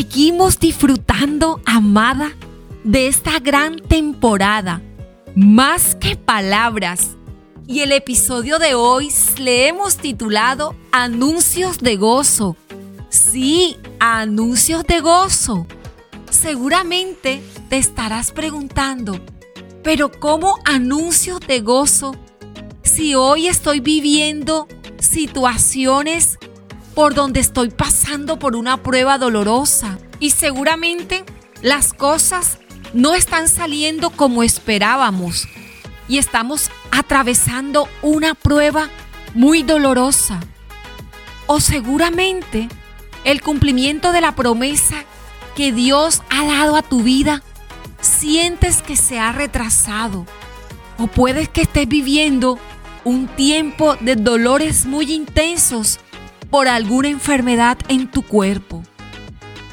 seguimos disfrutando, amada, de esta gran temporada. Más que palabras. Y el episodio de hoy le hemos titulado Anuncios de gozo. Sí, anuncios de gozo. Seguramente te estarás preguntando, pero ¿cómo anuncios de gozo si hoy estoy viviendo situaciones por donde estoy pasando por una prueba dolorosa y seguramente las cosas no están saliendo como esperábamos y estamos atravesando una prueba muy dolorosa. O seguramente el cumplimiento de la promesa que Dios ha dado a tu vida sientes que se ha retrasado. O puedes que estés viviendo un tiempo de dolores muy intensos por alguna enfermedad en tu cuerpo.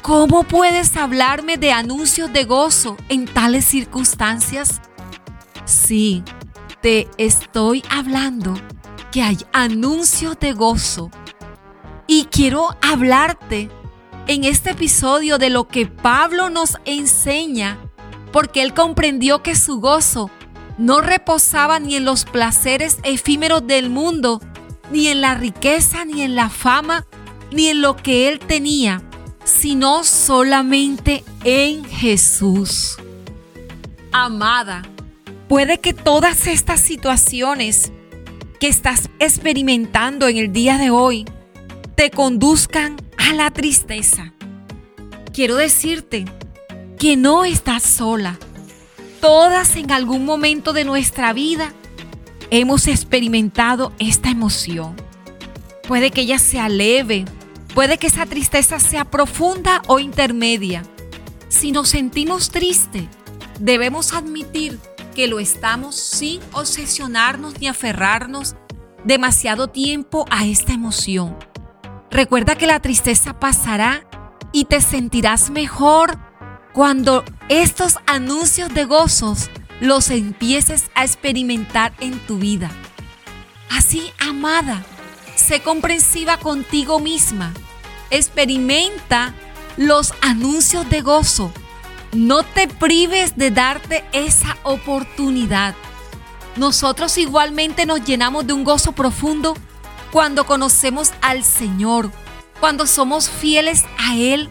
¿Cómo puedes hablarme de anuncios de gozo en tales circunstancias? Sí, te estoy hablando que hay anuncios de gozo. Y quiero hablarte en este episodio de lo que Pablo nos enseña, porque él comprendió que su gozo no reposaba ni en los placeres efímeros del mundo, ni en la riqueza, ni en la fama, ni en lo que él tenía, sino solamente en Jesús. Amada, puede que todas estas situaciones que estás experimentando en el día de hoy te conduzcan a la tristeza. Quiero decirte que no estás sola Todas en algún momento de nuestra vida hemos experimentado esta emoción. Puede que ella sea leve, puede que esa tristeza sea profunda o intermedia. Si nos sentimos tristes, debemos admitir que lo estamos sin obsesionarnos ni aferrarnos demasiado tiempo a esta emoción. Recuerda que la tristeza pasará y te sentirás mejor cuando estos anuncios de gozos los empieces a experimentar en tu vida. Así, amada, sé comprensiva contigo misma. Experimenta los anuncios de gozo. No te prives de darte esa oportunidad. Nosotros igualmente nos llenamos de un gozo profundo cuando conocemos al Señor, cuando somos fieles a Él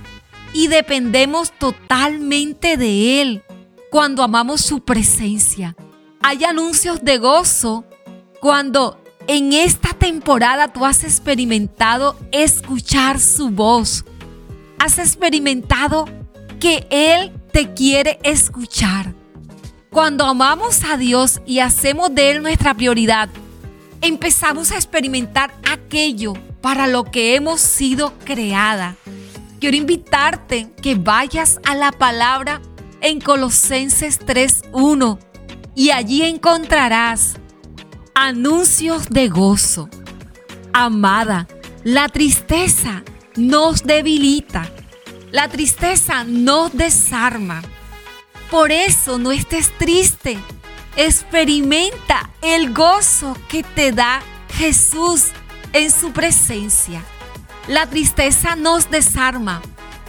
y dependemos totalmente de Él cuando amamos su presencia. Hay anuncios de gozo cuando en esta temporada tú has experimentado escuchar su voz. Has experimentado que Él te quiere escuchar. Cuando amamos a Dios y hacemos de Él nuestra prioridad, empezamos a experimentar aquello para lo que hemos sido creada quiero invitarte que vayas a la palabra en Colosenses 3.1 y allí encontrarás anuncios de gozo. Amada, la tristeza nos debilita, la tristeza nos desarma. Por eso no estés triste, experimenta el gozo que te da Jesús en su presencia. La tristeza nos desarma,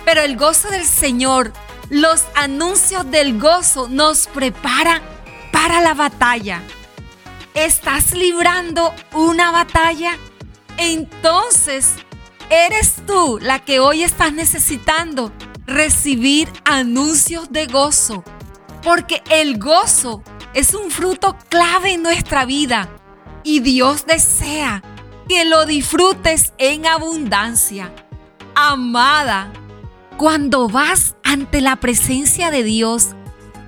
pero el gozo del Señor, los anuncios del gozo nos preparan para la batalla. ¿Estás librando una batalla? Entonces, eres tú la que hoy estás necesitando recibir anuncios de gozo, porque el gozo es un fruto clave en nuestra vida y Dios desea que lo disfrutes en abundancia. Amada, cuando vas ante la presencia de Dios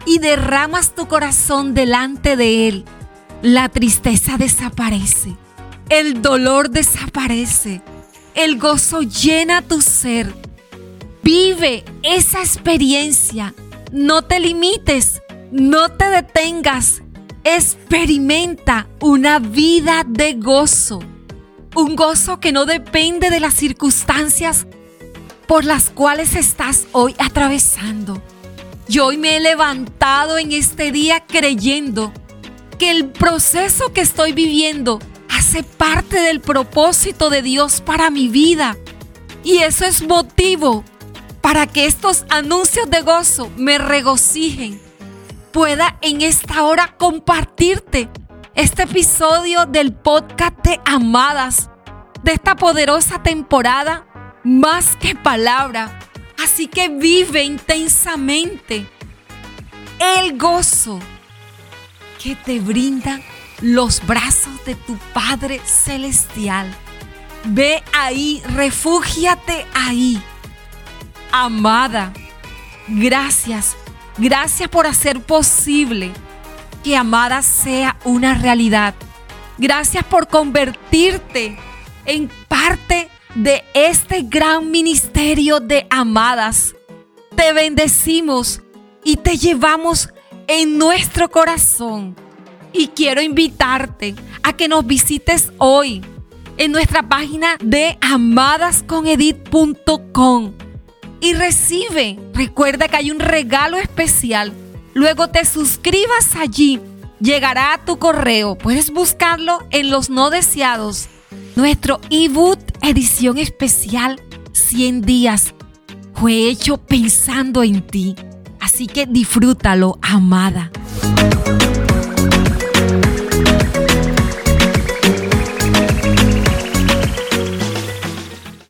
y derramas tu corazón delante de Él, la tristeza desaparece, el dolor desaparece, el gozo llena tu ser. Vive esa experiencia, no te limites, no te detengas, experimenta una vida de gozo un gozo que no depende de las circunstancias por las cuales estás hoy atravesando. Yo hoy me he levantado en este día creyendo que el proceso que estoy viviendo hace parte del propósito de Dios para mi vida. Y eso es motivo para que estos anuncios de gozo me regocijen, pueda en esta hora compartirte este episodio del podcast de Amadas, de esta poderosa temporada, más que palabra. Así que vive intensamente el gozo que te brindan los brazos de tu Padre Celestial. Ve ahí, refúgiate ahí. Amada, gracias, gracias por hacer posible que Amada sea una realidad. Gracias por convertirte en parte de este gran ministerio de Amadas. Te bendecimos y te llevamos en nuestro corazón. Y quiero invitarte a que nos visites hoy en nuestra página de amadasconedit.com y recibe. Recuerda que hay un regalo especial. Luego te suscribas allí. Llegará a tu correo. Puedes buscarlo en los no deseados. Nuestro ebook edición especial 100 días fue hecho pensando en ti. Así que disfrútalo, amada.